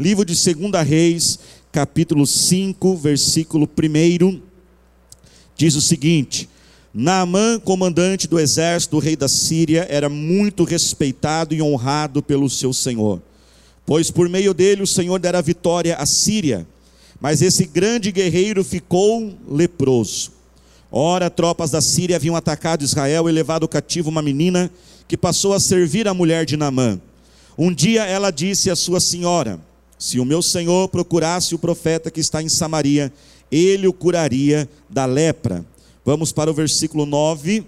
Livro de 2 Reis, capítulo 5, versículo 1, diz o seguinte: Naamã, comandante do exército do rei da Síria, era muito respeitado e honrado pelo seu senhor, pois por meio dele o Senhor dera vitória à Síria. Mas esse grande guerreiro ficou leproso. Ora, tropas da Síria haviam atacado Israel e levado cativo uma menina que passou a servir a mulher de Naamã. Um dia ela disse à sua senhora: Se o meu senhor procurasse o profeta que está em Samaria, ele o curaria da lepra. Vamos para o versículo 9.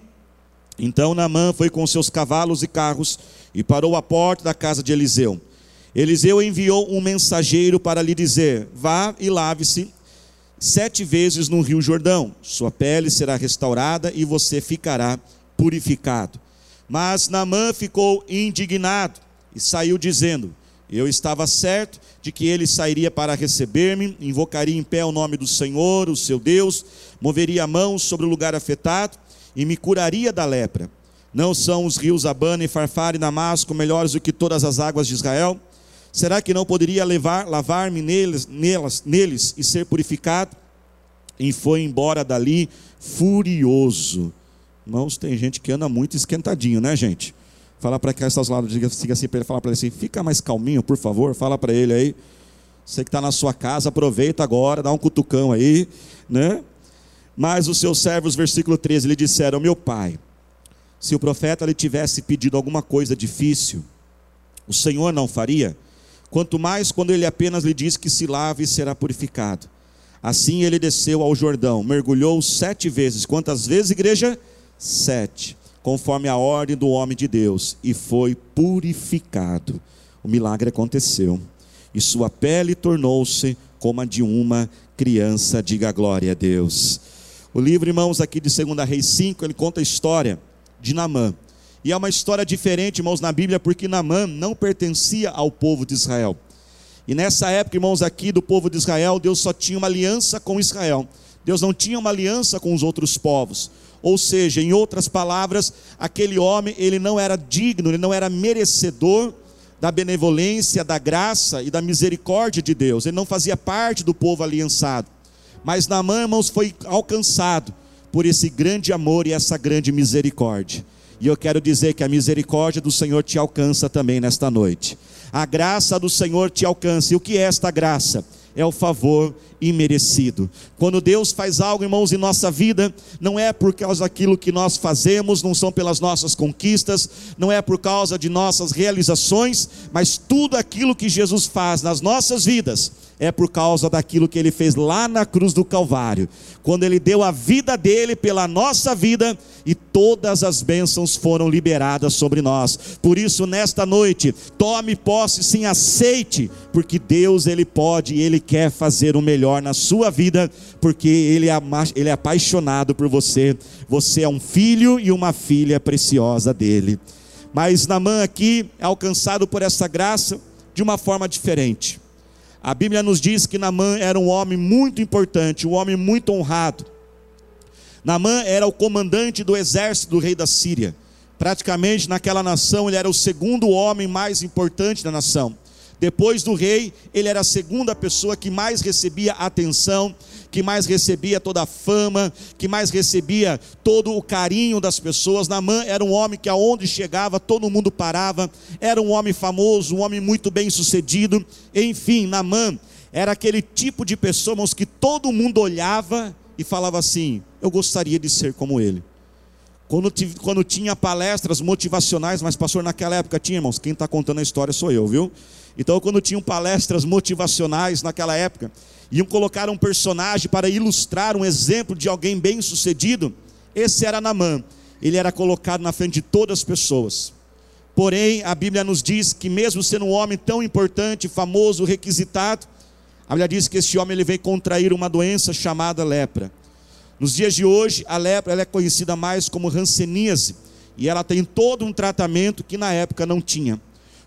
Então Naamã foi com seus cavalos e carros e parou à porta da casa de Eliseu. Eliseu enviou um mensageiro para lhe dizer: Vá e lave-se sete vezes no rio Jordão, sua pele será restaurada e você ficará purificado. Mas Naamã ficou indignado e saiu dizendo: Eu estava certo de que ele sairia para receber-me, invocaria em pé o nome do Senhor, o seu Deus, moveria a mão sobre o lugar afetado e me curaria da lepra. Não são os rios Abana e Farfar e Damasco melhores do que todas as águas de Israel? Será que não poderia lavar-me neles, nelas, neles e ser purificado? E foi embora dali furioso. Irmãos, tem gente que anda muito esquentadinho, né, gente? Fala para cá, está lados, diga, diga assim para ele, para ele assim, fica mais calminho, por favor, fala para ele aí. Você que está na sua casa, aproveita agora, dá um cutucão aí, né? Mas os seus servos, versículo 13, lhe disseram: Meu pai, se o profeta lhe tivesse pedido alguma coisa difícil, o Senhor não faria? Quanto mais quando ele apenas lhe diz que se lave e será purificado. Assim ele desceu ao Jordão, mergulhou sete vezes. Quantas vezes, igreja? Sete conforme a ordem do homem de Deus, e foi purificado. O milagre aconteceu, e sua pele tornou-se como a de uma criança. Diga glória a Deus. O livro, irmãos, aqui de 2 Reis 5, ele conta a história de Namã. E é uma história diferente, irmãos, na Bíblia, porque Namã não pertencia ao povo de Israel. E nessa época, irmãos, aqui do povo de Israel, Deus só tinha uma aliança com Israel. Deus não tinha uma aliança com os outros povos. Ou seja, em outras palavras, aquele homem, ele não era digno, ele não era merecedor da benevolência, da graça e da misericórdia de Deus. Ele não fazia parte do povo aliançado. Mas Naamã, irmãos, foi alcançado por esse grande amor e essa grande misericórdia. E eu quero dizer que a misericórdia do Senhor te alcança também nesta noite. A graça do Senhor te alcança. E o que é esta graça? É o favor imerecido. Quando Deus faz algo, irmãos, em nossa vida, não é por causa daquilo que nós fazemos, não são pelas nossas conquistas, não é por causa de nossas realizações, mas tudo aquilo que Jesus faz nas nossas vidas é por causa daquilo que ele fez lá na cruz do Calvário, quando ele deu a vida dele pela nossa vida e todas as bênçãos foram liberadas sobre nós. Por isso, nesta noite, tome posse, sim, aceite, porque Deus ele pode e ele quer fazer o melhor na sua vida, porque ele é, ele é apaixonado por você. Você é um filho e uma filha preciosa dele. Mas Namã aqui é alcançado por essa graça de uma forma diferente. A Bíblia nos diz que Namã era um homem muito importante, um homem muito honrado. Namã era o comandante do exército do rei da Síria. Praticamente naquela nação ele era o segundo homem mais importante da nação. Depois do rei, ele era a segunda pessoa que mais recebia atenção, que mais recebia toda a fama, que mais recebia todo o carinho das pessoas. Namã era um homem que aonde chegava, todo mundo parava, era um homem famoso, um homem muito bem sucedido. Enfim, Namã era aquele tipo de pessoa, irmãos, que todo mundo olhava e falava assim: Eu gostaria de ser como ele. Quando, quando tinha palestras motivacionais, mas pastor, naquela época tinha, irmãos, quem está contando a história sou eu, viu? Então, quando tinham palestras motivacionais naquela época, iam colocar um personagem para ilustrar um exemplo de alguém bem sucedido, esse era Namã. Ele era colocado na frente de todas as pessoas. Porém, a Bíblia nos diz que mesmo sendo um homem tão importante, famoso, requisitado, a Bíblia diz que esse homem ele veio contrair uma doença chamada lepra. Nos dias de hoje, a lepra é conhecida mais como ranceníase, e ela tem todo um tratamento que na época não tinha.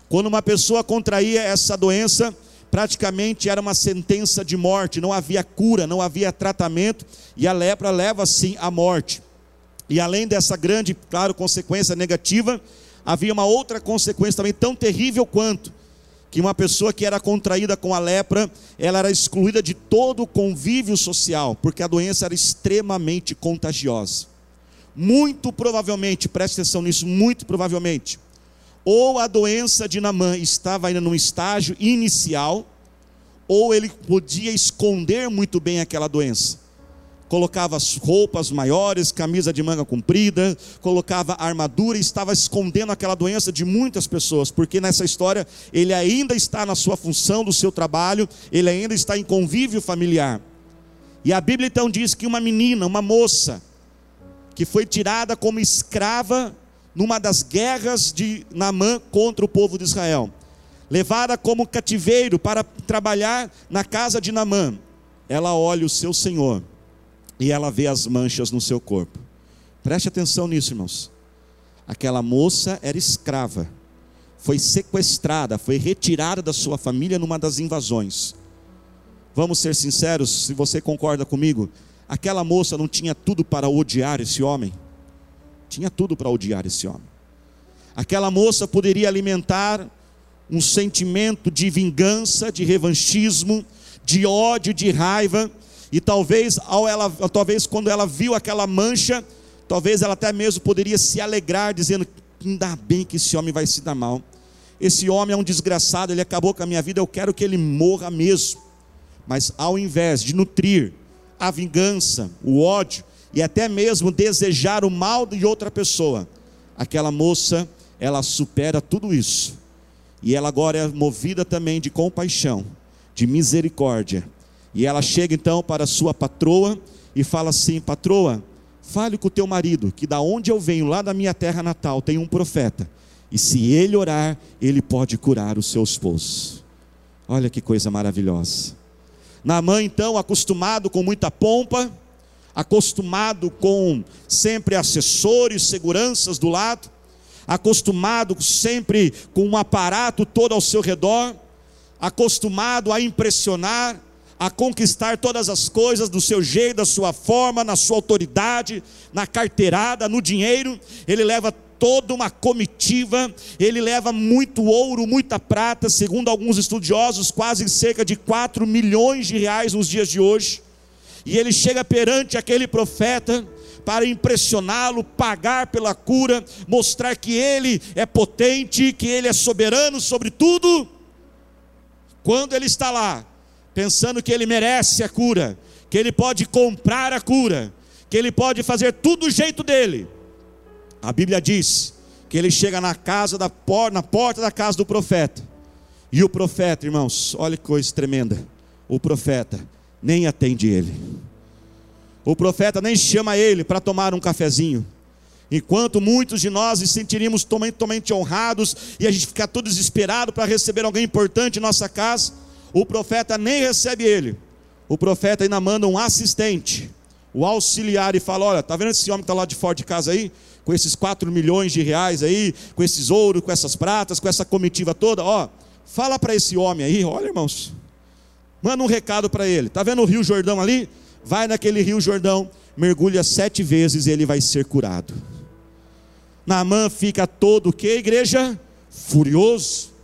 Quando uma pessoa contraía essa doença, praticamente era uma sentença de morte, não havia cura, não havia tratamento, e a lepra leva sim à morte. E além dessa grande, claro, consequência negativa, havia uma outra consequência também tão terrível quanto, que uma pessoa que era contraída com a lepra, ela era excluída de todo o convívio social, porque a doença era extremamente contagiosa. Muito provavelmente, preste atenção nisso, muito provavelmente, ou a doença de Namã estava ainda num estágio inicial, ou ele podia esconder muito bem aquela doença colocava as roupas maiores, camisa de manga comprida, colocava armadura e estava escondendo aquela doença de muitas pessoas, porque nessa história ele ainda está na sua função do seu trabalho, ele ainda está em convívio familiar. E a Bíblia então diz que uma menina, uma moça, que foi tirada como escrava numa das guerras de Naamã contra o povo de Israel, levada como cativeiro para trabalhar na casa de Naamã, ela olha o seu Senhor e ela vê as manchas no seu corpo. Preste atenção nisso, irmãos. Aquela moça era escrava, foi sequestrada, foi retirada da sua família numa das invasões. Vamos ser sinceros, se você concorda comigo, aquela moça não tinha tudo para odiar esse homem. Tinha tudo para odiar esse homem. Aquela moça poderia alimentar um sentimento de vingança, de revanchismo, de ódio, de raiva, e talvez, ao ela, talvez quando ela viu aquela mancha, talvez ela até mesmo poderia se alegrar, dizendo: ainda bem que esse homem vai se dar mal. Esse homem é um desgraçado, ele acabou com a minha vida, eu quero que ele morra mesmo. Mas ao invés de nutrir a vingança, o ódio e até mesmo desejar o mal de outra pessoa, aquela moça, ela supera tudo isso. E ela agora é movida também de compaixão, de misericórdia e ela chega então para sua patroa e fala assim: Patroa, fale com o teu marido, que da onde eu venho, lá da minha terra natal, tem um profeta. E se ele orar, ele pode curar o seu esposo. Olha que coisa maravilhosa. Naamã, então, acostumado com muita pompa, acostumado com sempre assessores, seguranças do lado, acostumado sempre com um aparato todo ao seu redor, acostumado a impressionar, a conquistar todas as coisas do seu jeito, da sua forma, na sua autoridade, na carteirada, no dinheiro. Ele leva toda uma comitiva, ele leva muito ouro, muita prata, segundo alguns estudiosos, quase cerca de 4 milhões de reais nos dias de hoje. E ele chega perante aquele profeta para impressioná-lo, pagar pela cura, mostrar que ele é potente, que ele é soberano sobre tudo. Quando ele está lá, pensando que ele merece a cura, que ele pode comprar a cura, que ele pode fazer tudo do jeito dele. A Bíblia diz que ele chega na casa da porta, na porta da casa do profeta. E o profeta, irmãos, olha que coisa tremenda. O profeta nem atende ele. O profeta nem chama ele para tomar um cafezinho. Enquanto muitos de nós nos sentiríamos totalmente honrados e a gente ficar todo desesperado para receber alguém importante em nossa casa, o profeta nem recebe ele. O profeta ainda manda um assistente, o auxiliar, e fala: Olha, tá vendo esse homem que está lá de fora de casa aí? Com esses 4 milhões de reais aí, com esses ouros, com essas pratas, com essa comitiva toda, ó, fala para esse homem aí, olha irmãos, manda um recado para ele. Tá vendo o Rio Jordão ali? Vai naquele Rio Jordão, mergulha sete vezes e ele vai ser curado. Naamã fica todo o que, igreja? Furioso.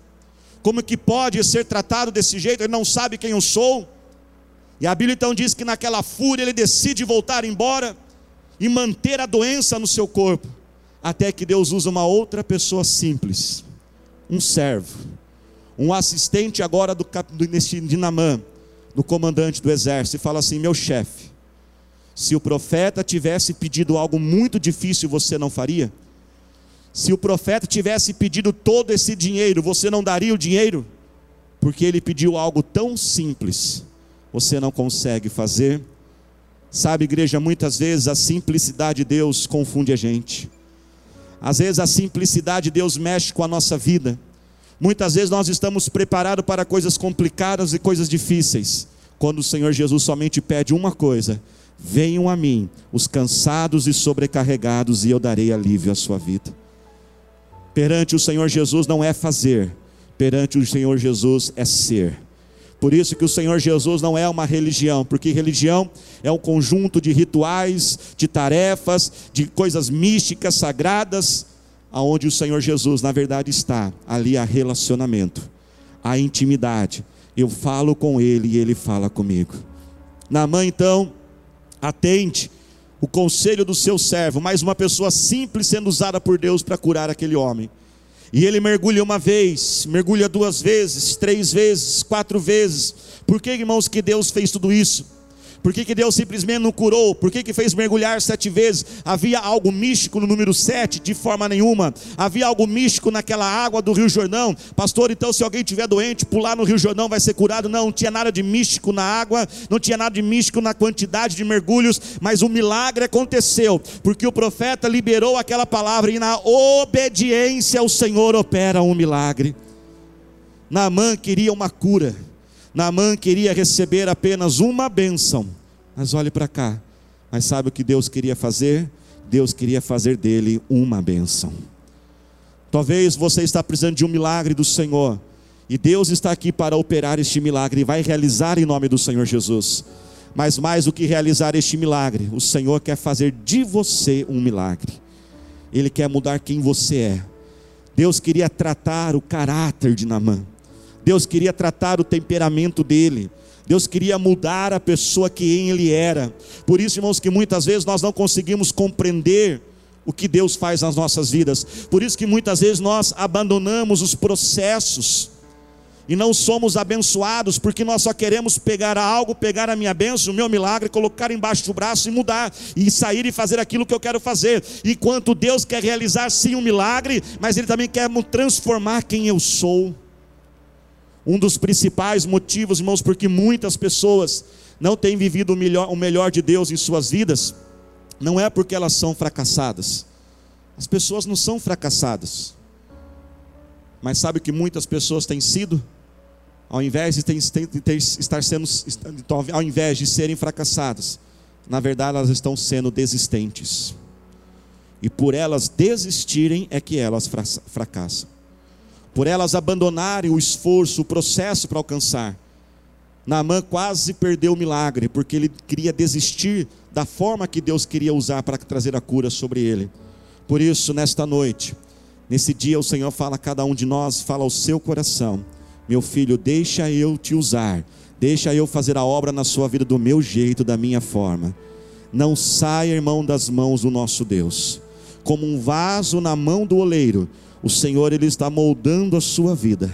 Como que pode ser tratado desse jeito? Ele não sabe quem eu sou. E a Bíblia então diz que naquela fúria ele decide voltar embora e manter a doença no seu corpo, até que Deus usa uma outra pessoa simples, um servo, um assistente agora do, do de Namã, do comandante do exército, e fala assim: meu chefe, se o profeta tivesse pedido algo muito difícil, você não faria? Se o profeta tivesse pedido todo esse dinheiro, você não daria o dinheiro? Porque ele pediu algo tão simples, você não consegue fazer. Sabe, igreja, muitas vezes a simplicidade de Deus confunde a gente. Às vezes a simplicidade de Deus mexe com a nossa vida. Muitas vezes nós estamos preparados para coisas complicadas e coisas difíceis, quando o Senhor Jesus somente pede uma coisa: venham a mim, os cansados e sobrecarregados, e eu darei alívio à sua vida. Perante o Senhor Jesus não é fazer, perante o Senhor Jesus é ser. Por isso que o Senhor Jesus não é uma religião, porque religião é um conjunto de rituais, de tarefas, de coisas místicas, sagradas, aonde o Senhor Jesus, na verdade, está. Ali há relacionamento. a intimidade. Eu falo com ele e ele fala comigo. Naamã então atende o conselho do seu servo, mais uma pessoa simples sendo usada por Deus para curar aquele homem. E ele mergulha uma vez, mergulha duas vezes, três vezes, quatro vezes. Por que, irmãos, que Deus fez tudo isso? Por que, que Deus simplesmente não curou? Por que, que fez mergulhar sete vezes? Havia algo místico no número sete? De forma nenhuma. Havia algo místico naquela água do Rio Jordão? Pastor, então se alguém tiver doente, pular no Rio Jordão vai ser curado? Não, não tinha nada de místico na água, não tinha nada de místico na quantidade de mergulhos, mas o milagre aconteceu, porque o profeta liberou aquela palavra e na obediência ao Senhor opera um milagre. Naamã queria uma cura Naamã queria receber apenas uma bênção, mas olhe para cá. Mas sabe o que Deus queria fazer? Deus queria fazer dele uma bênção. Talvez você está precisando de um milagre do Senhor, e Deus está aqui para operar este milagre e vai realizar em nome do Senhor Jesus. Mas mais do que realizar este milagre, o Senhor quer fazer de você um milagre. Ele quer mudar quem você é. Deus queria tratar o caráter de Naamã. Deus queria tratar o temperamento dele. Deus queria mudar a pessoa que ele era. Por isso, irmãos, que muitas vezes nós não conseguimos compreender o que Deus faz nas nossas vidas. Por isso que muitas vezes nós abandonamos os processos e não somos abençoados, porque nós só queremos pegar algo, pegar a minha bênção, o meu milagre, colocar embaixo do braço e mudar, e sair e fazer aquilo que eu quero fazer. Enquanto Deus quer realizar sim um milagre, mas Ele também quer transformar quem eu sou. Um dos principais motivos, irmãos, porque muitas pessoas não têm vivido o melhor, o melhor de Deus em suas vidas, não é porque elas são fracassadas. As pessoas não são fracassadas. Mas sabe o que muitas pessoas têm sido? Ao invés de, ter, de ter, estar sendo, ao invés de serem fracassadas, na verdade elas estão sendo desistentes. E por elas desistirem é que elas fracassam por elas abandonarem o esforço, o processo para alcançar. Naamã quase perdeu o milagre, porque ele queria desistir da forma que Deus queria usar para trazer a cura sobre ele. Por isso, nesta noite, nesse dia, o Senhor fala a cada um de nós, fala ao seu coração: Meu filho, deixa eu te usar, deixa eu fazer a obra na sua vida do meu jeito, da minha forma. Não saia, irmão, das mãos do nosso Deus, como um vaso na mão do oleiro o Senhor ele está moldando a sua vida.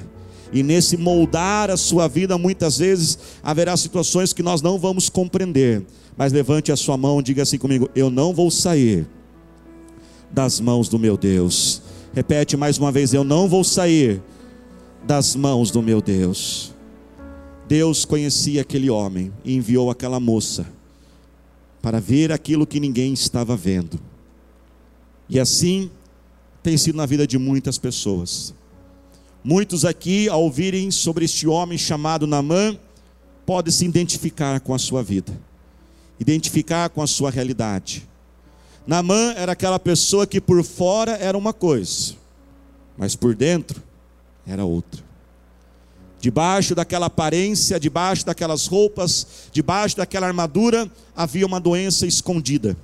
E nesse moldar a sua vida, muitas vezes haverá situações que nós não vamos compreender. Mas levante a sua mão diga assim comigo: Eu não vou sair das mãos do meu Deus. Repete mais uma vez: Eu não vou sair das mãos do meu Deus. Deus conhecia aquele homem e enviou aquela moça para ver aquilo que ninguém estava vendo. E assim tem sido na vida de muitas pessoas. Muitos aqui, ao ouvirem sobre este homem chamado Namã, podem se identificar com a sua vida, identificar com a sua realidade. Namã era aquela pessoa que por fora era uma coisa, mas por dentro era outra. Debaixo daquela aparência, debaixo daquelas roupas, debaixo daquela armadura, havia uma doença escondida.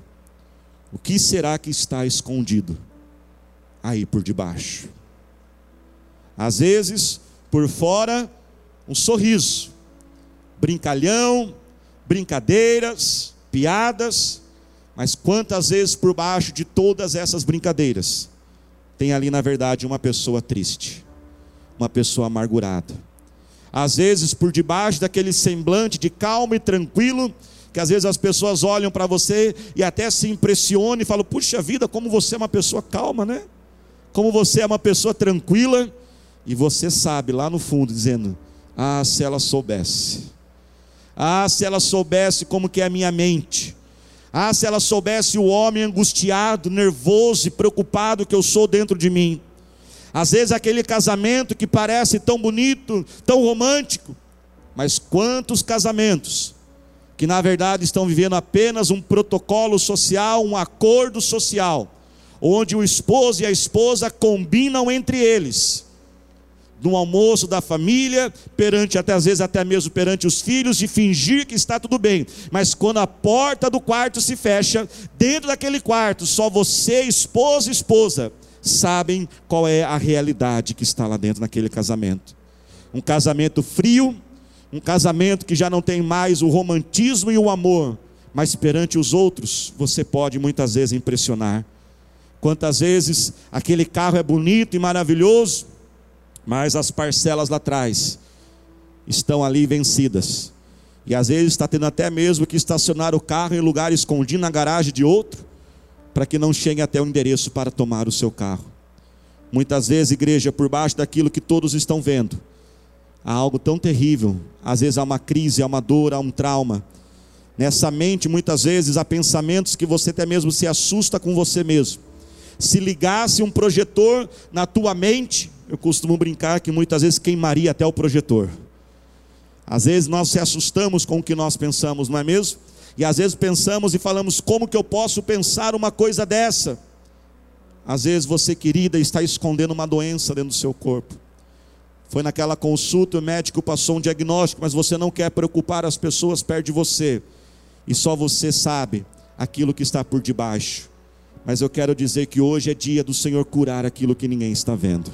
O que será que está escondido? Aí por debaixo. Às vezes, por fora, um sorriso, brincalhão, brincadeiras, piadas, mas quantas vezes por baixo de todas essas brincadeiras tem ali na verdade uma pessoa triste, uma pessoa amargurada. Às vezes por debaixo daquele semblante de calmo e tranquilo, que às vezes as pessoas olham para você e até se impressionam e falam: "Puxa vida, como você é uma pessoa calma, né?" Como você é uma pessoa tranquila, e você sabe lá no fundo, dizendo: Ah, se ela soubesse. Ah, se ela soubesse como que é a minha mente. Ah, se ela soubesse o homem angustiado, nervoso e preocupado que eu sou dentro de mim. Às vezes aquele casamento que parece tão bonito, tão romântico, mas quantos casamentos que na verdade estão vivendo apenas um protocolo social, um acordo social, onde o esposo e a esposa combinam entre eles, no almoço da família, perante até às vezes até mesmo perante os filhos, de fingir que está tudo bem, mas quando a porta do quarto se fecha, dentro daquele quarto, só você, esposo e esposa, sabem qual é a realidade que está lá dentro naquele casamento. Um casamento frio, um casamento que já não tem mais o romantismo e o amor, mas perante os outros você pode muitas vezes impressionar. Quantas vezes aquele carro é bonito e maravilhoso, mas as parcelas lá atrás estão ali vencidas. E às vezes está tendo até mesmo que estacionar o carro em lugar escondido na garagem de outro, para que não chegue até o endereço para tomar o seu carro. Muitas vezes, igreja, por baixo daquilo que todos estão vendo, há algo tão terrível. Às vezes há uma crise, há uma dor, há um trauma. Nessa mente, muitas vezes, há pensamentos que você até mesmo se assusta com você mesmo. Se ligasse um projetor na tua mente, eu costumo brincar que muitas vezes queimaria até o projetor. Às vezes nós se assustamos com o que nós pensamos, não é mesmo? E às vezes pensamos e falamos: como que eu posso pensar uma coisa dessa? Às vezes você, querida, está escondendo uma doença dentro do seu corpo. Foi naquela consulta, o médico passou um diagnóstico, mas você não quer preocupar as pessoas perto de você. E só você sabe aquilo que está por debaixo. Mas eu quero dizer que hoje é dia do Senhor curar aquilo que ninguém está vendo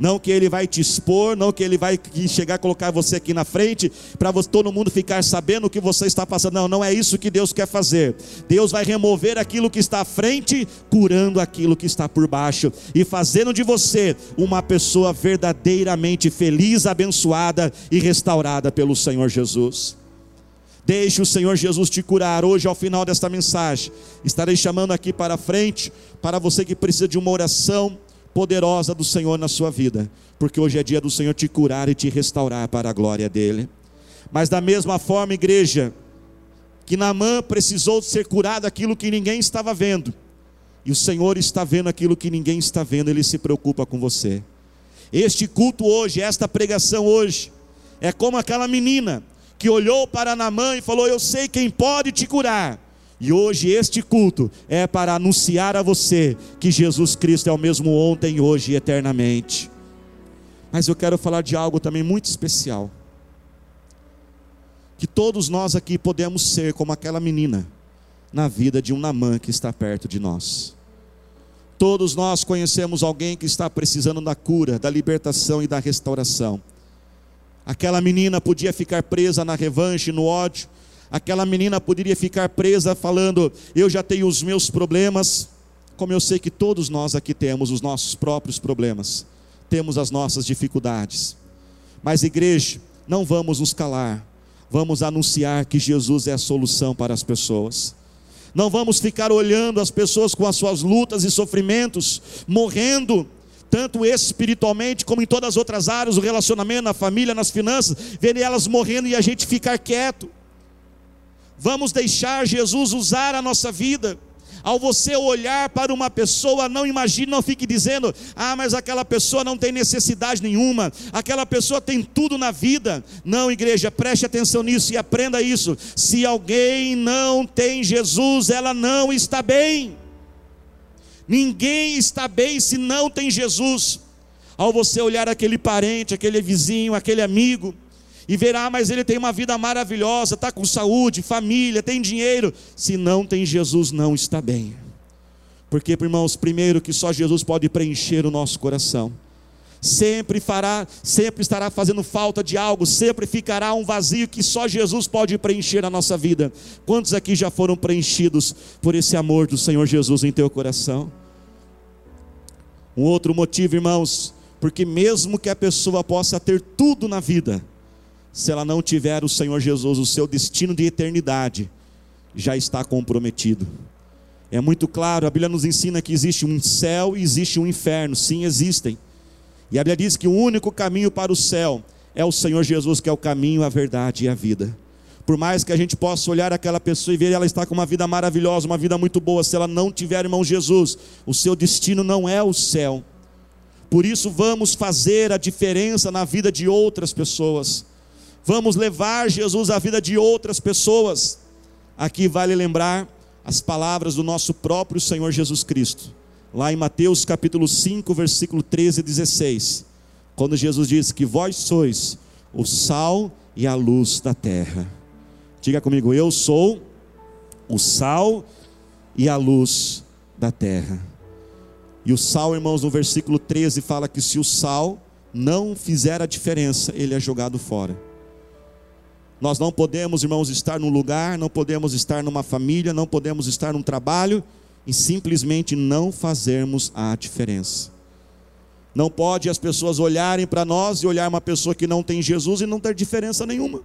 não que ele vai te expor, não que ele vai chegar a colocar você aqui na frente para todo mundo ficar sabendo o que você está passando. Não, não é isso que Deus quer fazer. Deus vai remover aquilo que está à frente, curando aquilo que está por baixo e fazendo de você uma pessoa verdadeiramente feliz, abençoada e restaurada pelo Senhor Jesus. Deixe o Senhor Jesus te curar. Hoje, ao final desta mensagem, estarei chamando aqui para frente, para você que precisa de uma oração poderosa do Senhor na sua vida, porque hoje é dia do Senhor te curar e te restaurar para a glória dele. Mas da mesma forma, igreja, que Naamã precisou ser curado aquilo que ninguém estava vendo, e o Senhor está vendo aquilo que ninguém está vendo, ele se preocupa com você. Este culto hoje, esta pregação hoje, é como aquela menina que olhou para Naamã e falou: Eu sei quem pode te curar e hoje este culto é para anunciar a você que Jesus Cristo é o mesmo ontem, hoje e eternamente. Mas eu quero falar de algo também muito especial. Que todos nós aqui podemos ser como aquela menina na vida de um Namã que está perto de nós. Todos nós conhecemos alguém que está precisando da cura, da libertação e da restauração. Aquela menina podia ficar presa na revanche, no ódio, aquela menina poderia ficar presa falando: Eu já tenho os meus problemas, como eu sei que todos nós aqui temos os nossos próprios problemas, temos as nossas dificuldades. Mas, igreja, não vamos nos calar, vamos anunciar que Jesus é a solução para as pessoas. Não vamos ficar olhando as pessoas com as suas lutas e sofrimentos, morrendo, tanto espiritualmente como em todas as outras áreas, o relacionamento, na família, nas finanças, ver elas morrendo e a gente ficar quieto. Vamos deixar Jesus usar a nossa vida. Ao você olhar para uma pessoa, não imagine, não fique dizendo: ah, mas aquela pessoa não tem necessidade nenhuma, aquela pessoa tem tudo na vida. Não, igreja, preste atenção nisso e aprenda isso. Se alguém não tem Jesus, ela não está bem. Ninguém está bem se não tem Jesus. Ao você olhar aquele parente, aquele vizinho, aquele amigo, e verá, mas ele tem uma vida maravilhosa, está com saúde, família, tem dinheiro. Se não tem Jesus, não está bem. Porque, irmãos, primeiro que só Jesus pode preencher o nosso coração. Sempre fará, sempre estará fazendo falta de algo, sempre ficará um vazio que só Jesus pode preencher a nossa vida. Quantos aqui já foram preenchidos por esse amor do Senhor Jesus em teu coração? Um outro motivo, irmãos, porque mesmo que a pessoa possa ter tudo na vida, se ela não tiver o Senhor Jesus, o seu destino de eternidade já está comprometido. É muito claro, a Bíblia nos ensina que existe um céu e existe um inferno. Sim, existem. E a Bíblia diz que o único caminho para o céu é o Senhor Jesus, que é o caminho, a verdade e a vida. Por mais que a gente possa olhar aquela pessoa e ver ela está com uma vida maravilhosa, uma vida muito boa, se ela não tiver irmão Jesus, o seu destino não é o céu. Por isso vamos fazer a diferença na vida de outras pessoas. Vamos levar Jesus à vida de outras pessoas. Aqui vale lembrar as palavras do nosso próprio Senhor Jesus Cristo, lá em Mateus capítulo 5, versículo 13 e 16, quando Jesus diz que vós sois o sal e a luz da terra. Diga comigo, eu sou o sal e a luz da terra. E o sal, irmãos, no versículo 13 fala que se o sal não fizer a diferença, ele é jogado fora. Nós não podemos, irmãos, estar num lugar, não podemos estar numa família, não podemos estar num trabalho e simplesmente não fazermos a diferença. Não pode as pessoas olharem para nós e olhar uma pessoa que não tem Jesus e não ter diferença nenhuma.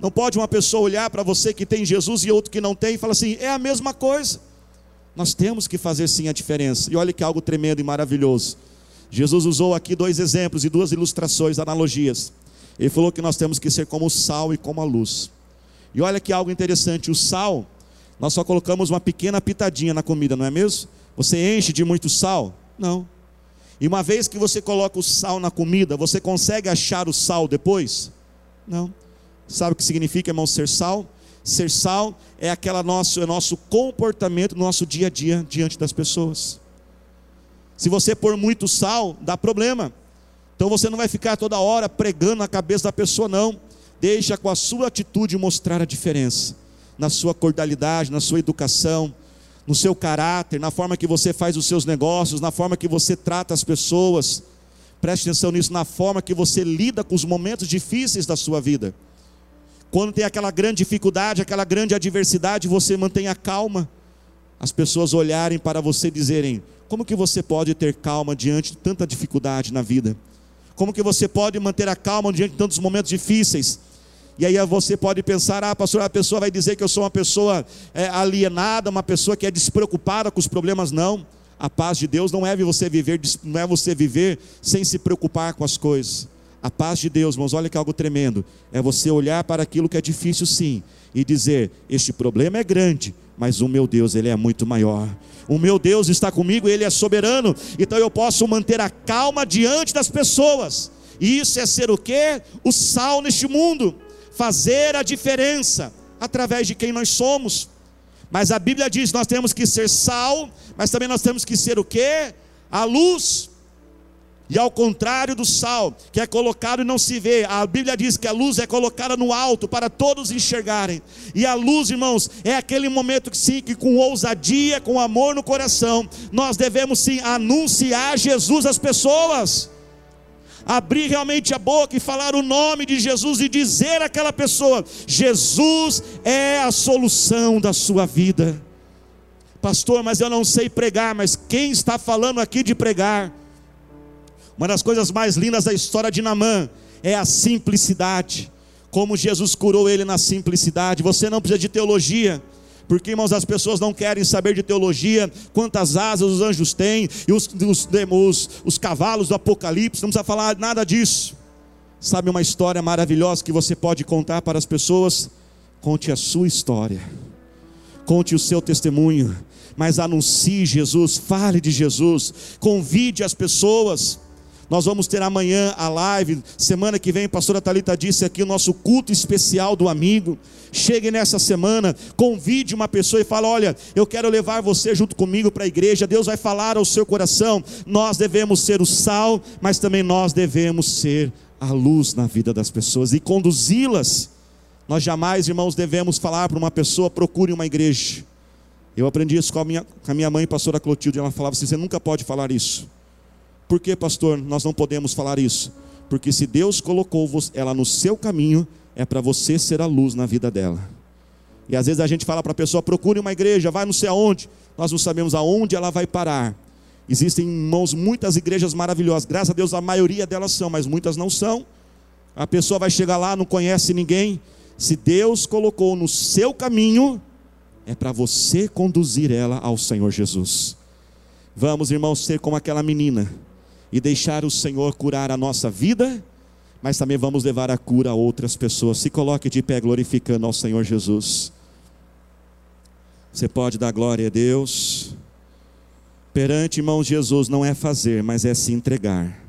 Não pode uma pessoa olhar para você que tem Jesus e outro que não tem e falar assim, é a mesma coisa. Nós temos que fazer sim a diferença. E olha que algo tremendo e maravilhoso. Jesus usou aqui dois exemplos e duas ilustrações, analogias. Ele falou que nós temos que ser como o sal e como a luz. E olha que algo interessante: o sal, nós só colocamos uma pequena pitadinha na comida, não é mesmo? Você enche de muito sal? Não. E uma vez que você coloca o sal na comida, você consegue achar o sal depois? Não. Sabe o que significa, irmão, ser sal? Ser sal é aquela nosso, é nosso comportamento no nosso dia a dia diante das pessoas. Se você pôr muito sal, dá problema. Então você não vai ficar toda hora pregando na cabeça da pessoa, não. Deixa com a sua atitude mostrar a diferença. Na sua cordialidade, na sua educação, no seu caráter, na forma que você faz os seus negócios, na forma que você trata as pessoas. Preste atenção nisso, na forma que você lida com os momentos difíceis da sua vida. Quando tem aquela grande dificuldade, aquela grande adversidade, você mantenha calma. As pessoas olharem para você e dizerem: como que você pode ter calma diante de tanta dificuldade na vida? Como que você pode manter a calma diante de tantos momentos difíceis? E aí você pode pensar, ah, pastor, a pessoa vai dizer que eu sou uma pessoa é, alienada, uma pessoa que é despreocupada com os problemas. Não. A paz de Deus não é você viver, não é você viver sem se preocupar com as coisas. A paz de Deus, irmãos, olha que algo tremendo. É você olhar para aquilo que é difícil, sim, e dizer: Este problema é grande, mas o meu Deus, ele é muito maior. O meu Deus está comigo, ele é soberano, então eu posso manter a calma diante das pessoas. Isso é ser o que? O sal neste mundo, fazer a diferença através de quem nós somos. Mas a Bíblia diz: nós temos que ser sal, mas também nós temos que ser o que? A luz. E ao contrário do sal, que é colocado e não se vê, a Bíblia diz que a luz é colocada no alto para todos enxergarem. E a luz, irmãos, é aquele momento que sim, que com ousadia, com amor no coração, nós devemos sim anunciar Jesus às pessoas. Abrir realmente a boca e falar o nome de Jesus e dizer àquela pessoa: Jesus é a solução da sua vida. Pastor, mas eu não sei pregar, mas quem está falando aqui de pregar? Uma das coisas mais lindas da história de Namã é a simplicidade. Como Jesus curou ele na simplicidade. Você não precisa de teologia. Porque, irmãos, as pessoas não querem saber de teologia, quantas asas os anjos têm, e os, os, os, os cavalos do Apocalipse, não precisa falar nada disso. Sabe uma história maravilhosa que você pode contar para as pessoas? Conte a sua história, conte o seu testemunho, mas anuncie Jesus, fale de Jesus, convide as pessoas. Nós vamos ter amanhã a live. Semana que vem, a pastora Talita disse aqui o nosso culto especial do amigo. Chegue nessa semana, convide uma pessoa e fala: "Olha, eu quero levar você junto comigo para a igreja". Deus vai falar ao seu coração. Nós devemos ser o sal, mas também nós devemos ser a luz na vida das pessoas e conduzi-las. Nós jamais, irmãos, devemos falar para uma pessoa: procure uma igreja. Eu aprendi isso com a minha, com a minha mãe, pastora Clotilde. Ela falava assim: você nunca pode falar isso. Por que, pastor, nós não podemos falar isso? Porque se Deus colocou ela no seu caminho, é para você ser a luz na vida dela. E às vezes a gente fala para a pessoa: procure uma igreja, vai não sei aonde. Nós não sabemos aonde ela vai parar. Existem, irmãos, muitas igrejas maravilhosas. Graças a Deus, a maioria delas são, mas muitas não são. A pessoa vai chegar lá, não conhece ninguém. Se Deus colocou no seu caminho, é para você conduzir ela ao Senhor Jesus. Vamos, irmãos, ser como aquela menina e deixar o Senhor curar a nossa vida, mas também vamos levar a cura a outras pessoas. Se coloque de pé glorificando ao Senhor Jesus. Você pode dar glória a Deus. Perante irmão Jesus não é fazer, mas é se entregar.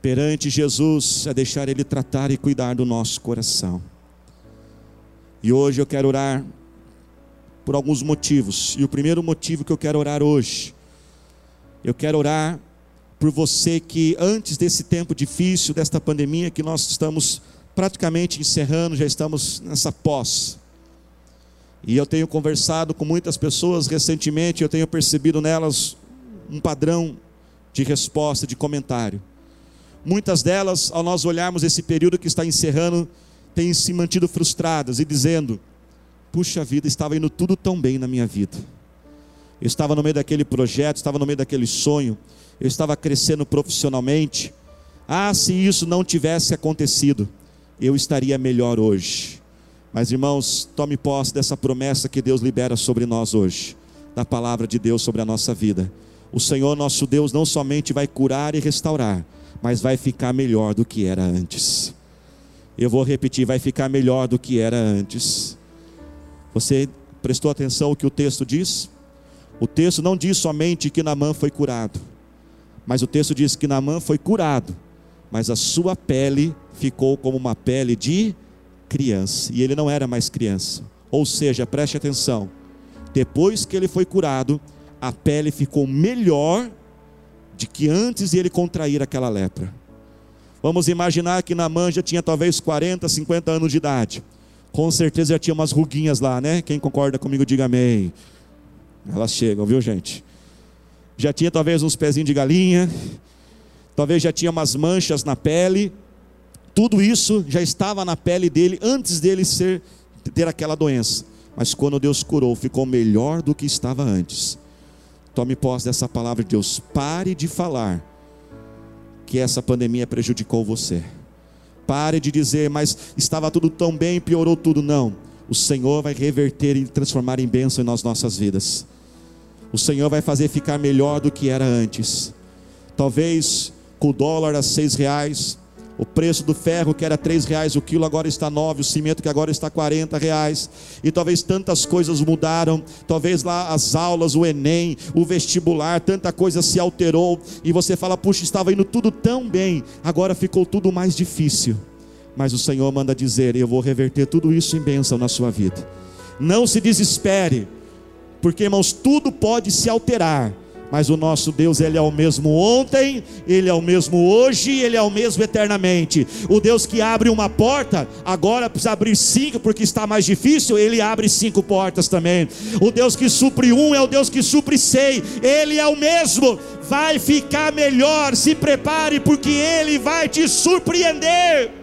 Perante Jesus é deixar Ele tratar e cuidar do nosso coração. E hoje eu quero orar por alguns motivos. E o primeiro motivo que eu quero orar hoje, eu quero orar por você que antes desse tempo difícil, desta pandemia que nós estamos praticamente encerrando, já estamos nessa pós. E eu tenho conversado com muitas pessoas recentemente, eu tenho percebido nelas um padrão de resposta, de comentário. muitas delas, ao nós olharmos esse período que está encerrando, têm se mantido frustradas e dizendo: Puxa vida, estava indo tudo tão bem na minha vida. Eu estava no meio daquele projeto, estava no meio daquele sonho, eu estava crescendo profissionalmente. Ah, se isso não tivesse acontecido, eu estaria melhor hoje. Mas irmãos, tome posse dessa promessa que Deus libera sobre nós hoje, da palavra de Deus sobre a nossa vida. O Senhor nosso Deus não somente vai curar e restaurar, mas vai ficar melhor do que era antes. Eu vou repetir, vai ficar melhor do que era antes. Você prestou atenção ao que o texto diz? O texto não diz somente que Namã foi curado, mas o texto diz que Namã foi curado, mas a sua pele ficou como uma pele de criança, e ele não era mais criança. Ou seja, preste atenção: depois que ele foi curado, a pele ficou melhor de que antes de ele contrair aquela lepra. Vamos imaginar que Namã já tinha talvez 40, 50 anos de idade. Com certeza já tinha umas ruguinhas lá, né? Quem concorda comigo, diga amém. Elas chegam, viu, gente? Já tinha talvez uns pezinhos de galinha, talvez já tinha umas manchas na pele, tudo isso já estava na pele dele antes dele ser, ter aquela doença. Mas quando Deus curou, ficou melhor do que estava antes. Tome posse dessa palavra de Deus. Pare de falar que essa pandemia prejudicou você. Pare de dizer, mas estava tudo tão bem, piorou tudo. Não. O Senhor vai reverter e transformar em bênção nas nossas vidas. O Senhor vai fazer ficar melhor do que era antes. Talvez com o dólar a seis reais, o preço do ferro que era três reais o quilo agora está nove, o cimento que agora está quarenta reais. E talvez tantas coisas mudaram. Talvez lá as aulas, o Enem, o vestibular, tanta coisa se alterou. E você fala, puxa, estava indo tudo tão bem, agora ficou tudo mais difícil. Mas o Senhor manda dizer: Eu vou reverter tudo isso em bênção na sua vida. Não se desespere, porque irmãos, tudo pode se alterar mas o nosso Deus, Ele é o mesmo ontem, Ele é o mesmo hoje, Ele é o mesmo eternamente. O Deus que abre uma porta, agora precisa abrir cinco, porque está mais difícil, Ele abre cinco portas também. O Deus que supre um é o Deus que supre seis, Ele é o mesmo. Vai ficar melhor, se prepare, porque Ele vai te surpreender.